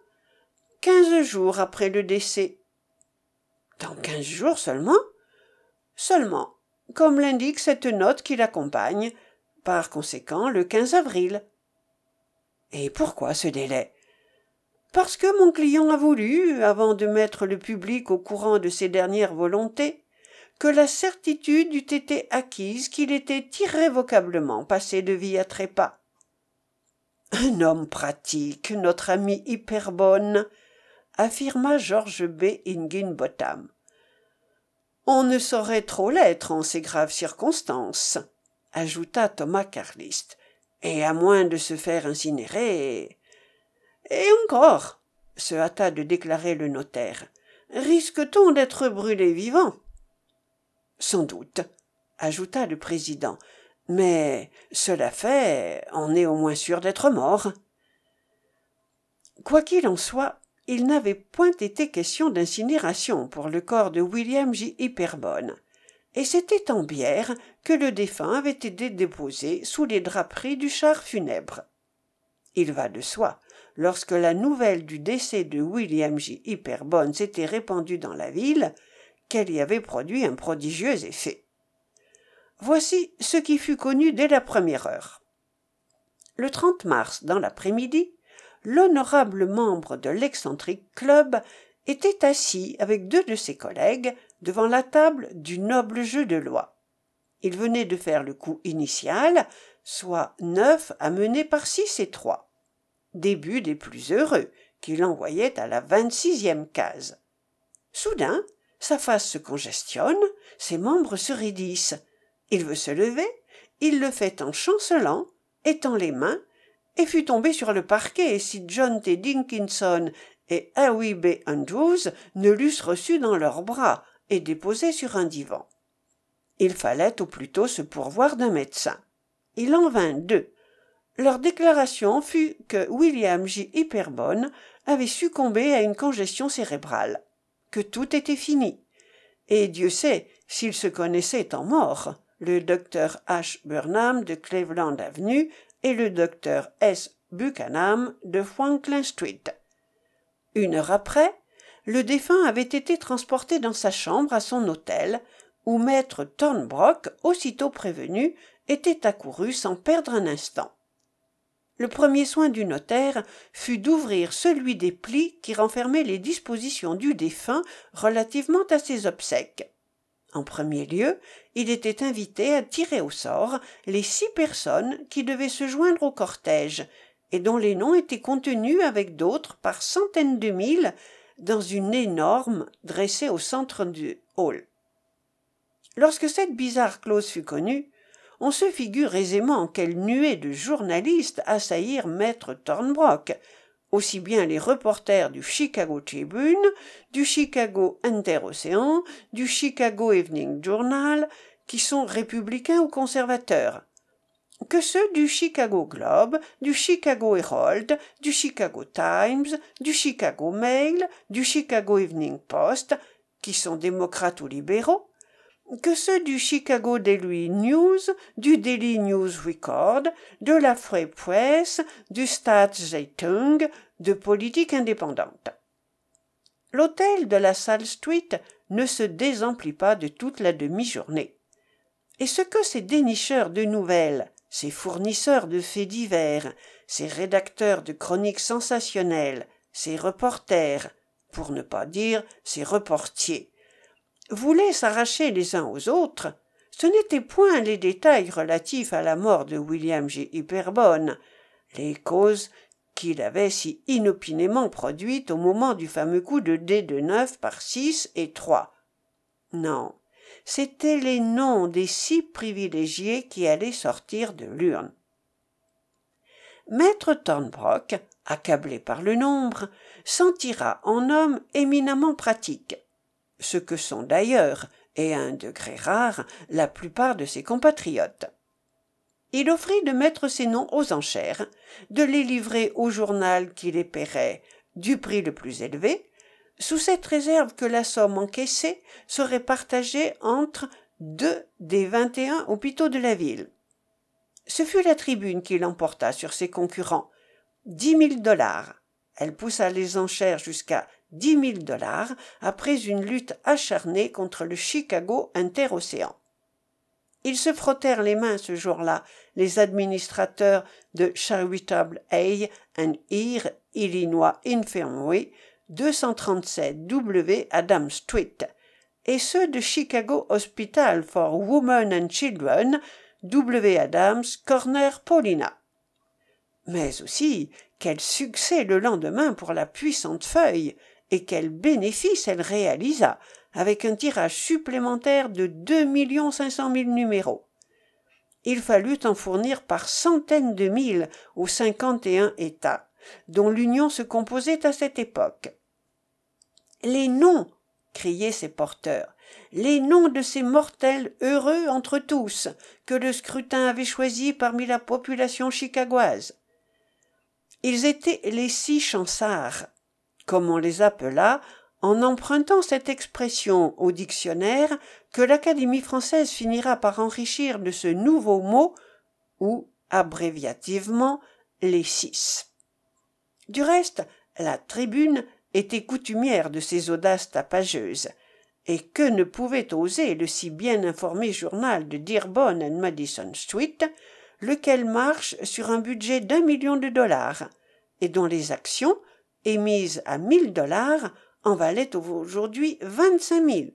Quinze jours après le décès. Dans quinze jours seulement? Seulement, comme l'indique cette note qui l'accompagne, par conséquent le quinze avril. Et pourquoi ce délai? Parce que mon client a voulu, avant de mettre le public au courant de ses dernières volontés, que la certitude eût été acquise qu'il était irrévocablement passé de vie à trépas. Un homme pratique, notre ami Hyperbone, affirma George B. Higginbotham. On ne saurait trop l'être en ces graves circonstances, ajouta Thomas Carlist, et à moins de se faire incinérer. Et encore, se hâta de déclarer le notaire, risque-t-on d'être brûlé vivant? Sans doute, ajouta le président. Mais cela fait, on est au moins sûr d'être mort. Quoi qu'il en soit, il n'avait point été question d'incinération pour le corps de William J. Hyperbone, et c'était en bière que le défunt avait été déposé sous les draperies du char funèbre. Il va de soi, lorsque la nouvelle du décès de William J. Hyperbone s'était répandue dans la ville, qu'elle y avait produit un prodigieux effet. Voici ce qui fut connu dès la première heure. Le 30 mars, dans l'après-midi, l'honorable membre de l'excentrique club était assis avec deux de ses collègues devant la table du noble jeu de loi. Il venait de faire le coup initial, soit neuf à mener par six et trois. Début des plus heureux, qui l'envoyait à la vingt-sixième case. Soudain, sa face se congestionne, ses membres se raidissent. Il veut se lever, il le fait en chancelant, étend les mains, et fut tombé sur le parquet si John T. Dinkinson et Harry B. Andrews ne l'eussent reçu dans leurs bras et déposé sur un divan. Il fallait au plutôt se pourvoir d'un médecin. Il en vint deux. Leur déclaration fut que William J. Hyperbone avait succombé à une congestion cérébrale que tout était fini. Et Dieu sait s'ils se connaissaient en mort, le docteur H. Burnham de Cleveland Avenue et le docteur S. Buchanan de Franklin Street. Une heure après, le défunt avait été transporté dans sa chambre à son hôtel, où maître Thornbrock, aussitôt prévenu, était accouru sans perdre un instant le premier soin du notaire fut d'ouvrir celui des plis qui renfermait les dispositions du défunt relativement à ses obsèques. En premier lieu, il était invité à tirer au sort les six personnes qui devaient se joindre au cortège, et dont les noms étaient contenus avec d'autres par centaines de mille dans une énorme dressée au centre du hall. Lorsque cette bizarre clause fut connue, on se figure aisément quelle nuée de journalistes assaillirent maître Thornbrock, aussi bien les reporters du Chicago Tribune, du Chicago Interocéan, du Chicago Evening Journal, qui sont républicains ou conservateurs, que ceux du Chicago Globe, du Chicago Herald, du Chicago Times, du Chicago Mail, du Chicago Evening Post, qui sont démocrates ou libéraux, que ceux du Chicago Daily News, du Daily News Record, de la Free Press, du Staatszeitung, de politique indépendante. L'hôtel de la Salle Street ne se désemplit pas de toute la demi-journée. Et ce que ces dénicheurs de nouvelles, ces fournisseurs de faits divers, ces rédacteurs de chroniques sensationnelles, ces reporters, pour ne pas dire ces reportiers, voulaient s'arracher les uns aux autres, ce n'étaient point les détails relatifs à la mort de William J. Hyperbone, les causes qu'il avait si inopinément produites au moment du fameux coup de dés de neuf par six et trois. Non, c'étaient les noms des six privilégiés qui allaient sortir de l'urne. Maître Thornbrock, accablé par le nombre, s'en tira en homme éminemment pratique, ce que sont d'ailleurs, et à un degré rare, la plupart de ses compatriotes. Il offrit de mettre ses noms aux enchères, de les livrer au journal qui les paierait du prix le plus élevé, sous cette réserve que la somme encaissée serait partagée entre deux des vingt et un hôpitaux de la ville. Ce fut la tribune qui l'emporta sur ses concurrents. Dix mille dollars. Elle poussa les enchères jusqu'à dix mille dollars après une lutte acharnée contre le Chicago Interocéan. Ils se frottèrent les mains ce jour-là, les administrateurs de Charitable Aid and Ear Illinois Infirmary, 237 W Adam Street, et ceux de Chicago Hospital for Women and Children, W Adams Corner Paulina. Mais aussi, quel succès le lendemain pour la puissante feuille, et quel bénéfice elle réalisa, avec un tirage supplémentaire de deux millions cinq cent mille numéros. Il fallut en fournir par centaines de mille aux cinquante et un États, dont l'Union se composait à cette époque. Les noms criaient ces porteurs, les noms de ces mortels heureux entre tous, que le scrutin avait choisis parmi la population chicagoise. Ils étaient les six chansards, comme on les appela, en empruntant cette expression au dictionnaire que l'Académie française finira par enrichir de ce nouveau mot, ou, abréviativement, les six. Du reste, la tribune était coutumière de ces audaces tapageuses, et que ne pouvait oser le si bien informé journal de Dearborn and Madison Street, lequel marche sur un budget d'un million de dollars, et dont les actions, émises à mille dollars, en valaient aujourd'hui vingt-cinq mille.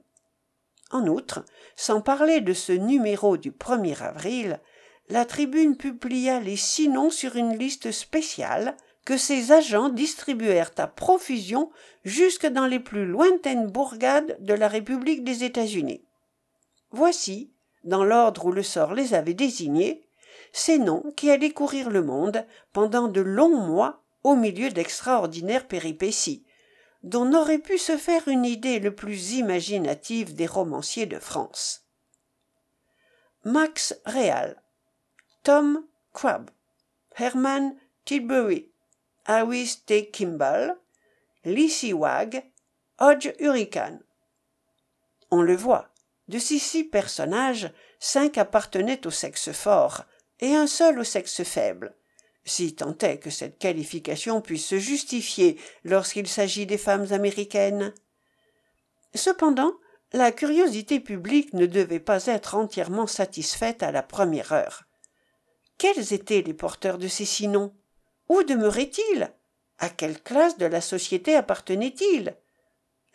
En outre, sans parler de ce numéro du 1er avril, la tribune publia les six noms sur une liste spéciale que ses agents distribuèrent à profusion jusque dans les plus lointaines bourgades de la République des États-Unis. Voici, dans l'ordre où le sort les avait désignés, ces noms qui allaient courir le monde pendant de longs mois au milieu d'extraordinaires péripéties, dont n'aurait pu se faire une idée le plus imaginative des romanciers de France. Max Real, Tom Crabb, Herman Tilbury, Harris T. Kimball, Lizzie Wag, Hodge Hurricane. On le voit, de ces six personnages, cinq appartenaient au sexe fort et un seul au sexe faible, si tant est que cette qualification puisse se justifier lorsqu'il s'agit des femmes américaines. Cependant, la curiosité publique ne devait pas être entièrement satisfaite à la première heure. Quels étaient les porteurs de ces six noms où demeurait-il? À quelle classe de la société appartenait-il?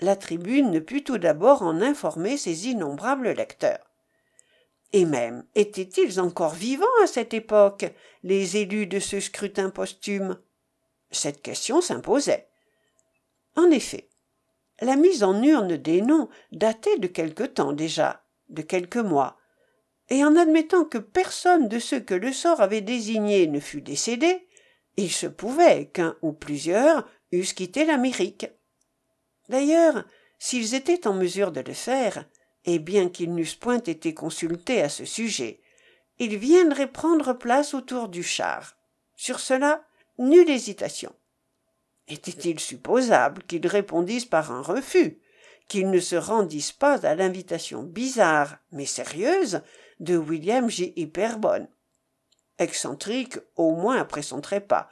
La tribune ne put tout d'abord en informer ses innombrables lecteurs. Et même, étaient-ils encore vivants à cette époque, les élus de ce scrutin posthume? Cette question s'imposait. En effet, la mise en urne des noms datait de quelque temps déjà, de quelques mois, et en admettant que personne de ceux que le sort avait désignés ne fût décédé, il se pouvait qu'un ou plusieurs eussent quitté l'Amérique. D'ailleurs, s'ils étaient en mesure de le faire, et bien qu'ils n'eussent point été consultés à ce sujet, il viendrait prendre place autour du char. Sur cela, nulle hésitation. Était-il supposable qu'ils répondissent par un refus, qu'ils ne se rendissent pas à l'invitation bizarre, mais sérieuse, de William J. Hyperbone excentrique au moins après son trépas,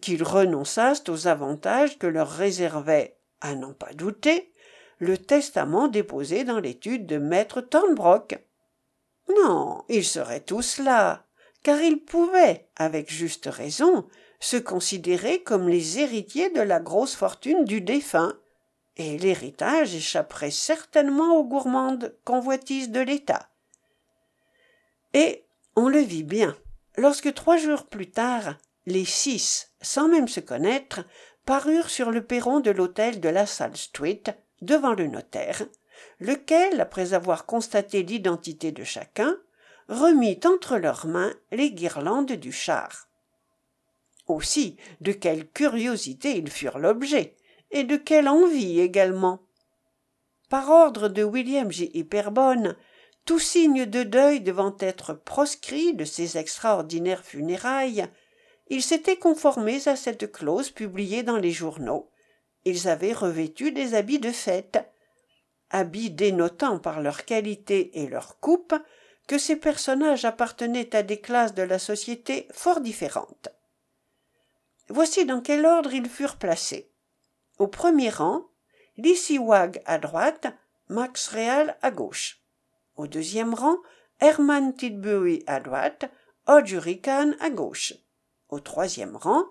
qu'ils renonçassent aux avantages que leur réservait, à n'en pas douter, le testament déposé dans l'étude de maître Thornbrock. Non, ils seraient tous là, car ils pouvaient, avec juste raison, se considérer comme les héritiers de la grosse fortune du défunt, et l'héritage échapperait certainement aux gourmandes convoitises de l'État. Et on le vit bien, lorsque trois jours plus tard, les six, sans même se connaître, parurent sur le perron de l'hôtel de la Salle Street, devant le notaire, lequel, après avoir constaté l'identité de chacun, remit entre leurs mains les guirlandes du char. Aussi, de quelle curiosité ils furent l'objet, et de quelle envie également. Par ordre de William J. Hyperbone, tout signe de deuil devant être proscrit de ces extraordinaires funérailles, ils s'étaient conformés à cette clause publiée dans les journaux. Ils avaient revêtu des habits de fête, habits dénotant par leur qualité et leur coupe que ces personnages appartenaient à des classes de la société fort différentes. Voici dans quel ordre ils furent placés. Au premier rang, Lissy Wag à droite, Max Real à gauche. Au deuxième rang, Herman Tilbury à droite, Hodge à gauche. Au troisième rang,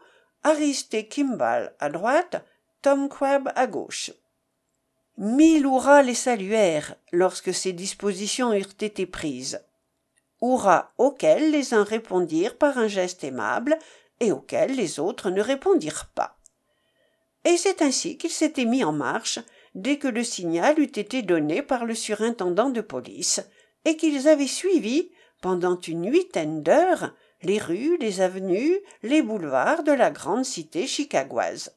Ariste Kimball à droite, Tom Crab à gauche. Mille hurrahs les saluèrent lorsque ces dispositions eurent été prises. Hurrahs auxquels les uns répondirent par un geste aimable et auxquels les autres ne répondirent pas. Et c'est ainsi qu'il s'était mis en marche dès que le signal eut été donné par le surintendant de police, et qu'ils avaient suivi, pendant une huitaine d'heures, les rues, les avenues, les boulevards de la grande cité chicagoise.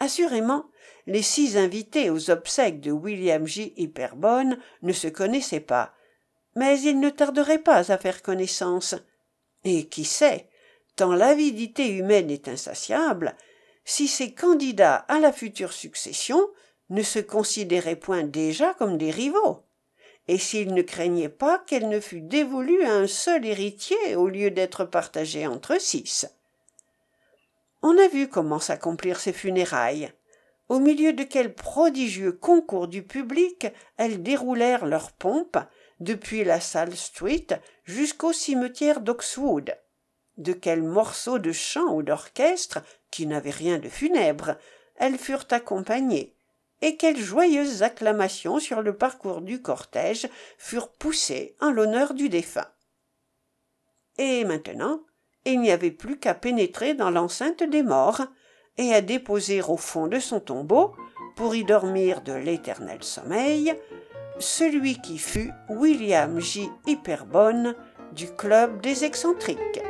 Assurément, les six invités aux obsèques de William J. Hyperbone ne se connaissaient pas, mais ils ne tarderaient pas à faire connaissance. Et qui sait, tant l'avidité humaine est insatiable, si ces candidats à la future succession ne se considéraient point déjà comme des rivaux, et s'ils ne craignaient pas qu'elle ne fût dévolue à un seul héritier au lieu d'être partagée entre six. On a vu comment s'accomplirent ces funérailles, au milieu de quel prodigieux concours du public elles déroulèrent leur pompe depuis la salle Street jusqu'au cimetière d'Oxwood. De quels morceaux de chant ou d'orchestre, qui n'avaient rien de funèbre, elles furent accompagnées, et quelles joyeuses acclamations sur le parcours du cortège furent poussées en l'honneur du défunt. Et maintenant, il n'y avait plus qu'à pénétrer dans l'enceinte des morts et à déposer au fond de son tombeau, pour y dormir de l'éternel sommeil, celui qui fut William J. Hyperbone du Club des excentriques.